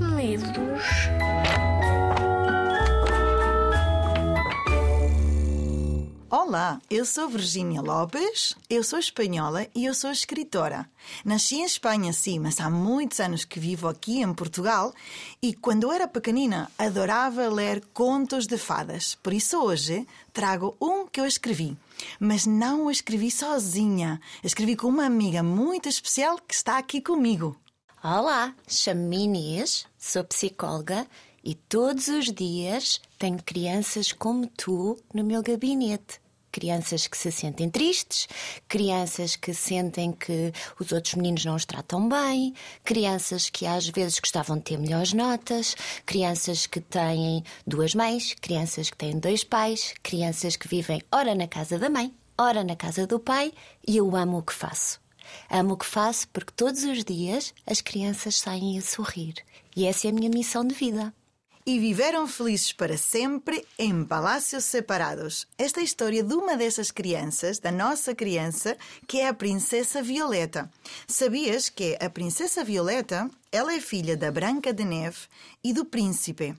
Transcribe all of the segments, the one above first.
medos. Olá, eu sou Virginia Lopes, eu sou espanhola e eu sou escritora. Nasci em Espanha, sim, mas há muitos anos que vivo aqui em Portugal e quando eu era pequenina adorava ler contos de fadas. Por isso hoje trago um que eu escrevi. Mas não o escrevi sozinha. Escrevi com uma amiga muito especial que está aqui comigo. Olá, chamo-me Inês, sou psicóloga e todos os dias tenho crianças como tu no meu gabinete. Crianças que se sentem tristes, crianças que sentem que os outros meninos não os tratam bem, crianças que às vezes gostavam de ter melhores notas, crianças que têm duas mães, crianças que têm dois pais, crianças que vivem ora na casa da mãe, ora na casa do pai e eu amo o que faço. Amo o que faço porque todos os dias as crianças saem a sorrir. E essa é a minha missão de vida. E viveram felizes para sempre em palácios separados. Esta é a história de uma dessas crianças, da nossa criança, que é a Princesa Violeta. Sabias que a Princesa Violeta, ela é filha da Branca de Neve e do Príncipe.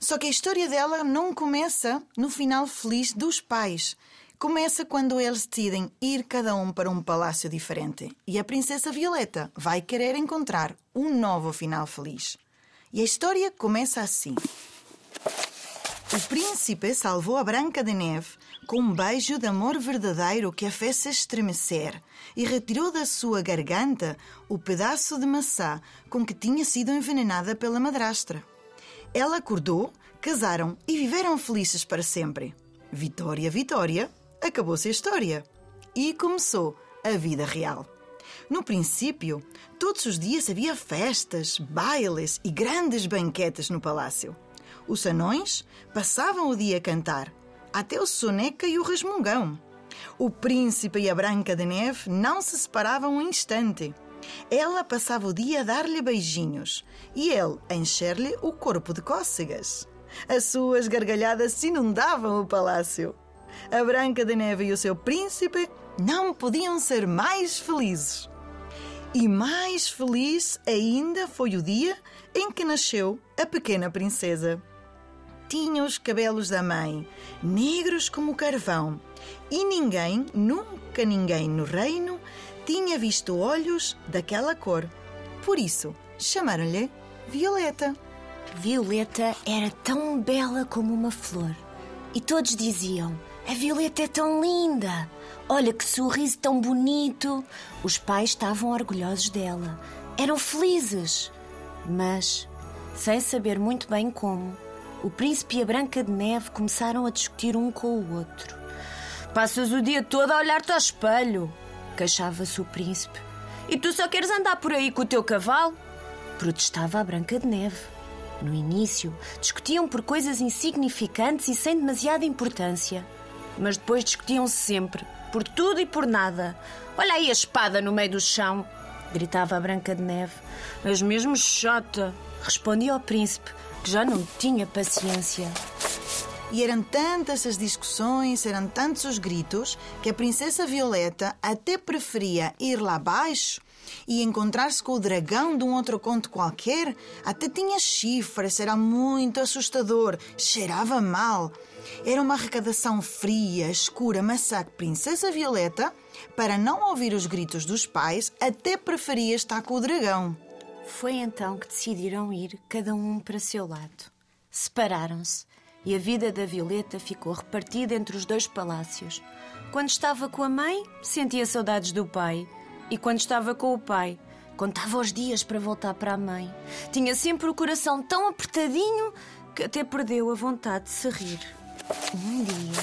Só que a história dela não começa no final feliz dos pais. Começa quando eles decidem ir cada um para um palácio diferente e a Princesa Violeta vai querer encontrar um novo final feliz. E a história começa assim. O príncipe salvou a Branca de Neve com um beijo de amor verdadeiro que a fez estremecer e retirou da sua garganta o pedaço de maçã com que tinha sido envenenada pela madrastra. Ela acordou, casaram e viveram felizes para sempre. Vitória, Vitória, acabou-se a história. E começou a vida real. No princípio, todos os dias havia festas, bailes e grandes banquetes no palácio. Os anões passavam o dia a cantar, até o soneca e o resmungão. O príncipe e a Branca de Neve não se separavam um instante. Ela passava o dia a dar-lhe beijinhos e ele a encher-lhe o corpo de cócegas. As suas gargalhadas inundavam o palácio. A Branca de Neve e o seu príncipe não podiam ser mais felizes. E mais feliz ainda foi o dia em que nasceu a pequena princesa. Tinha os cabelos da mãe, negros como carvão, e ninguém, nunca ninguém no reino, tinha visto olhos daquela cor. Por isso, chamaram-lhe Violeta. Violeta era tão bela como uma flor. E todos diziam: A Violeta é tão linda! Olha que sorriso tão bonito! Os pais estavam orgulhosos dela. Eram felizes. Mas, sem saber muito bem como, o príncipe e a Branca de Neve começaram a discutir um com o outro. Passas o dia todo a olhar-te ao espelho, queixava-se o príncipe. E tu só queres andar por aí com o teu cavalo? Protestava a Branca de Neve. No início, discutiam por coisas insignificantes e sem demasiada importância. Mas depois discutiam-se sempre, por tudo e por nada. Olha aí a espada no meio do chão, gritava a Branca de Neve. És mesmo chata, respondia o príncipe, que já não tinha paciência. E eram tantas as discussões, eram tantos os gritos, que a princesa Violeta até preferia ir lá abaixo e encontrar-se com o dragão de um outro conto qualquer. Até tinha chifres, era muito assustador, cheirava mal. Era uma arrecadação fria, escura, mas a princesa Violeta, para não ouvir os gritos dos pais, até preferia estar com o dragão. Foi então que decidiram ir, cada um para seu lado. Separaram-se e a vida da Violeta ficou repartida entre os dois palácios. Quando estava com a mãe, sentia saudades do pai. E quando estava com o pai, contava os dias para voltar para a mãe. Tinha sempre o coração tão apertadinho que até perdeu a vontade de se rir. Um dia,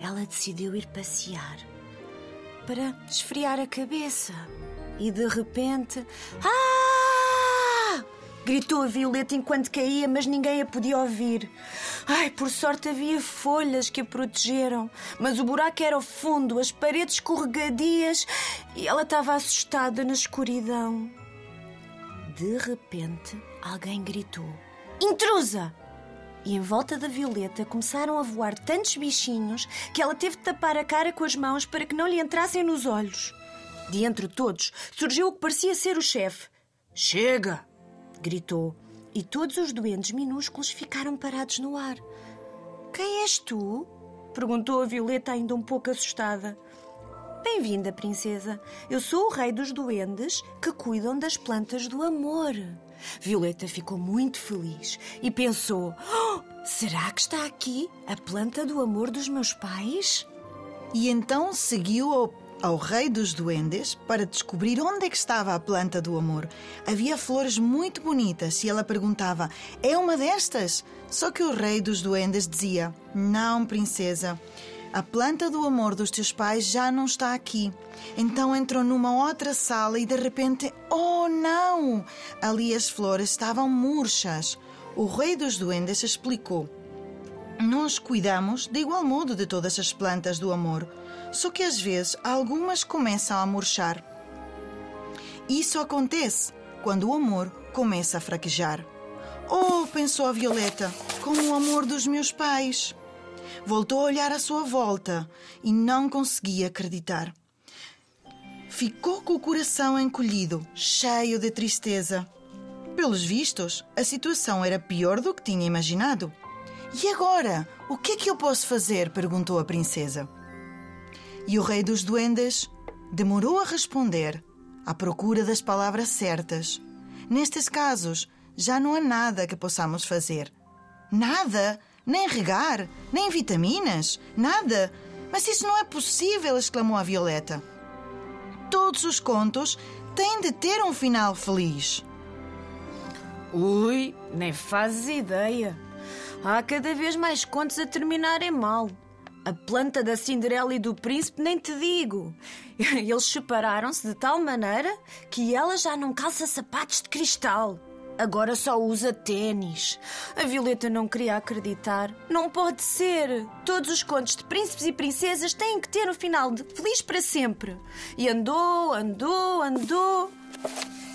ela decidiu ir passear para esfriar a cabeça. E de repente. Ah! Gritou a Violeta enquanto caía, mas ninguém a podia ouvir. Ai, por sorte havia folhas que a protegeram, mas o buraco era fundo, as paredes escorregadias e ela estava assustada na escuridão. De repente, alguém gritou: Intrusa! E em volta da Violeta começaram a voar tantos bichinhos que ela teve de tapar a cara com as mãos para que não lhe entrassem nos olhos. De entre todos surgiu o que parecia ser o chefe. Chega! gritou. e todos os duendes minúsculos ficaram parados no ar. Quem és tu? perguntou a Violeta, ainda um pouco assustada. Bem-vinda, princesa. Eu sou o rei dos duendes que cuidam das plantas do amor. Violeta ficou muito feliz e pensou: oh, será que está aqui a planta do amor dos meus pais? E então seguiu ao, ao rei dos duendes para descobrir onde é que estava a planta do amor. Havia flores muito bonitas e ela perguntava: É uma destas? Só que o rei dos duendes dizia: Não, princesa. A planta do amor dos teus pais já não está aqui. Então entrou numa outra sala e de repente, oh não! Ali as flores estavam murchas. O rei dos duendes explicou: Nós cuidamos de igual modo de todas as plantas do amor, só que às vezes algumas começam a murchar. Isso acontece quando o amor começa a fraquejar. Oh, pensou a Violeta, como o amor dos meus pais. Voltou a olhar à sua volta e não conseguia acreditar. Ficou com o coração encolhido, cheio de tristeza. Pelos vistos, a situação era pior do que tinha imaginado. E agora? O que é que eu posso fazer? perguntou a princesa. E o rei dos duendes demorou a responder, à procura das palavras certas. Nestes casos, já não há nada que possamos fazer. Nada? Nem regar, nem vitaminas, nada. Mas isso não é possível, exclamou a Violeta. Todos os contos têm de ter um final feliz. Ui, nem fazes ideia. Há cada vez mais contos a terminarem mal. A planta da Cinderela e do Príncipe nem te digo. Eles separaram-se de tal maneira que ela já não calça sapatos de cristal. Agora só usa tênis. A Violeta não queria acreditar. Não pode ser. Todos os contos de príncipes e princesas têm que ter um final de feliz para sempre. E andou, andou, andou.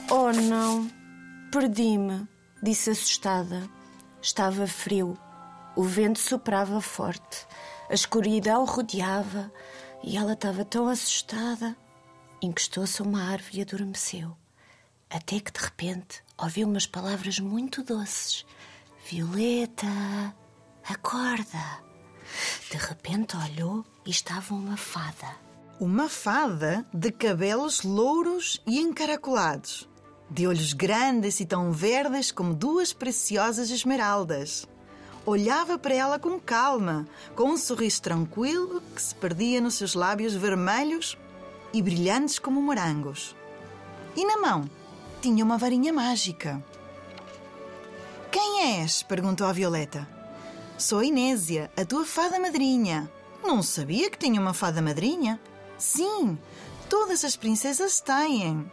Oh não, perdi-me, disse assustada. Estava frio. O vento soprava forte. A escuridão rodeava e ela estava tão assustada. Encostou-se a uma árvore e adormeceu. Até que de repente ouviu umas palavras muito doces: Violeta, acorda. De repente olhou e estava uma fada. Uma fada de cabelos louros e encaracolados, de olhos grandes e tão verdes como duas preciosas esmeraldas. Olhava para ela com calma, com um sorriso tranquilo que se perdia nos seus lábios vermelhos e brilhantes como morangos. E na mão tinha uma varinha mágica. Quem és? perguntou a Violeta. Sou Inésia, a tua fada madrinha. Não sabia que tinha uma fada madrinha? Sim, todas as princesas têm.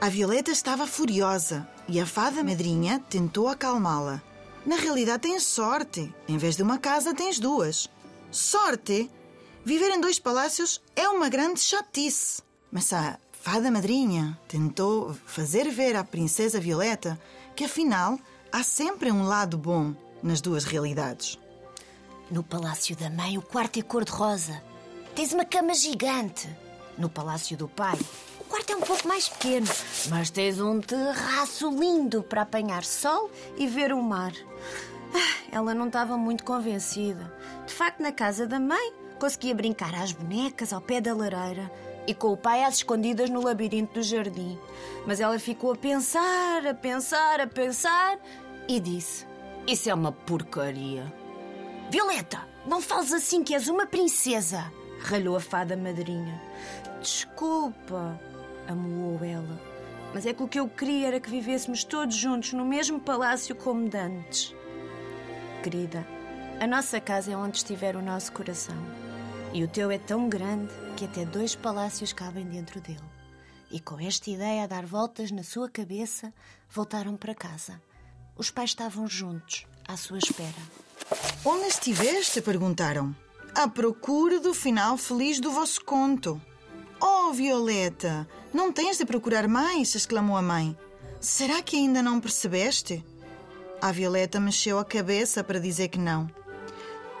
A Violeta estava furiosa e a fada madrinha tentou acalmá-la. Na realidade, tens sorte. Em vez de uma casa, tens duas. Sorte? Viver em dois palácios é uma grande chatice. Mas a Fada Madrinha tentou fazer ver à Princesa Violeta que, afinal, há sempre um lado bom nas duas realidades. No Palácio da Mãe, o quarto é cor-de-rosa. Tens uma cama gigante. No Palácio do Pai, o quarto é um pouco mais pequeno, mas tens um terraço lindo para apanhar sol e ver o mar. Ah, ela não estava muito convencida. De facto, na casa da mãe, conseguia brincar às bonecas ao pé da lareira e com o pai às escondidas no labirinto do jardim. Mas ela ficou a pensar, a pensar, a pensar e disse: Isso é uma porcaria. Violeta, não fales assim que és uma princesa, ralhou a fada madrinha. Desculpa, amoou ela. Mas é que o que eu queria era que vivêssemos todos juntos no mesmo palácio como dantes. Querida, a nossa casa é onde estiver o nosso coração. E o teu é tão grande que até dois palácios cabem dentro dele. E com esta ideia a dar voltas na sua cabeça, voltaram para casa. Os pais estavam juntos, à sua espera. Onde estiveste? perguntaram. À procura do final feliz do vosso conto. Oh, Violeta, não tens de procurar mais? exclamou a mãe. Será que ainda não percebeste? A Violeta mexeu a cabeça para dizer que não.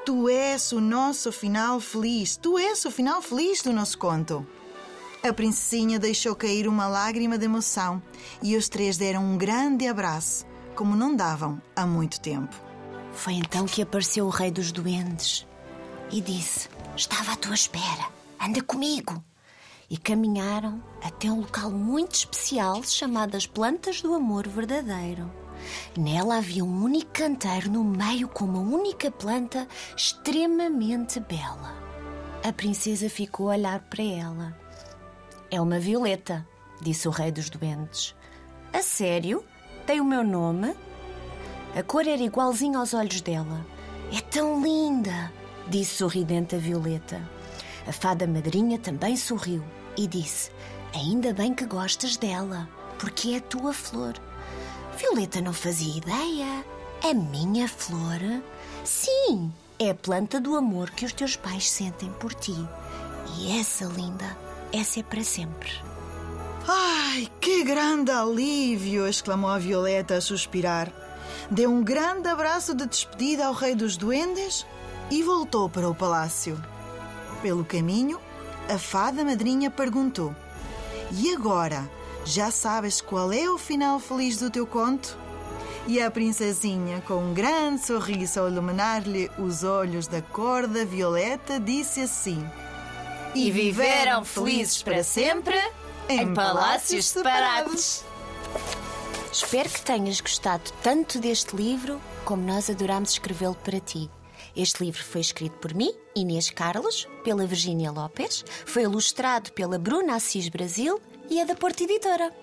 Tu és o nosso final feliz. Tu és o final feliz do nosso conto. A princesinha deixou cair uma lágrima de emoção e os três deram um grande abraço, como não davam há muito tempo. Foi então que apareceu o rei dos duendes e disse: Estava à tua espera, anda comigo. E caminharam até um local muito especial chamado as Plantas do Amor Verdadeiro. Nela havia um único canteiro no meio com uma única planta extremamente bela. A princesa ficou a olhar para ela. É uma violeta, disse o rei dos duendes. A sério? Tem o meu nome? A cor era igualzinha aos olhos dela. É tão linda, disse sorridente a Violeta. A fada madrinha também sorriu e disse: Ainda bem que gostas dela, porque é a tua flor. Violeta não fazia ideia. A minha flor? Sim, é a planta do amor que os teus pais sentem por ti. E essa linda, essa é para sempre. Ai, que grande alívio! exclamou a Violeta a suspirar. Deu um grande abraço de despedida ao rei dos duendes e voltou para o palácio. Pelo caminho, a fada madrinha perguntou: E agora? Já sabes qual é o final feliz do teu conto? E a princesinha, com um grande sorriso ao iluminar-lhe os olhos da cor da violeta, disse assim: E viveram felizes para sempre em palácios separados. Espero que tenhas gostado tanto deste livro como nós adorámos escrevê-lo para ti. Este livro foi escrito por mim, Inês Carlos, pela Virgínia Lopes, foi ilustrado pela Bruna Assis Brasil e é da Porta Editora.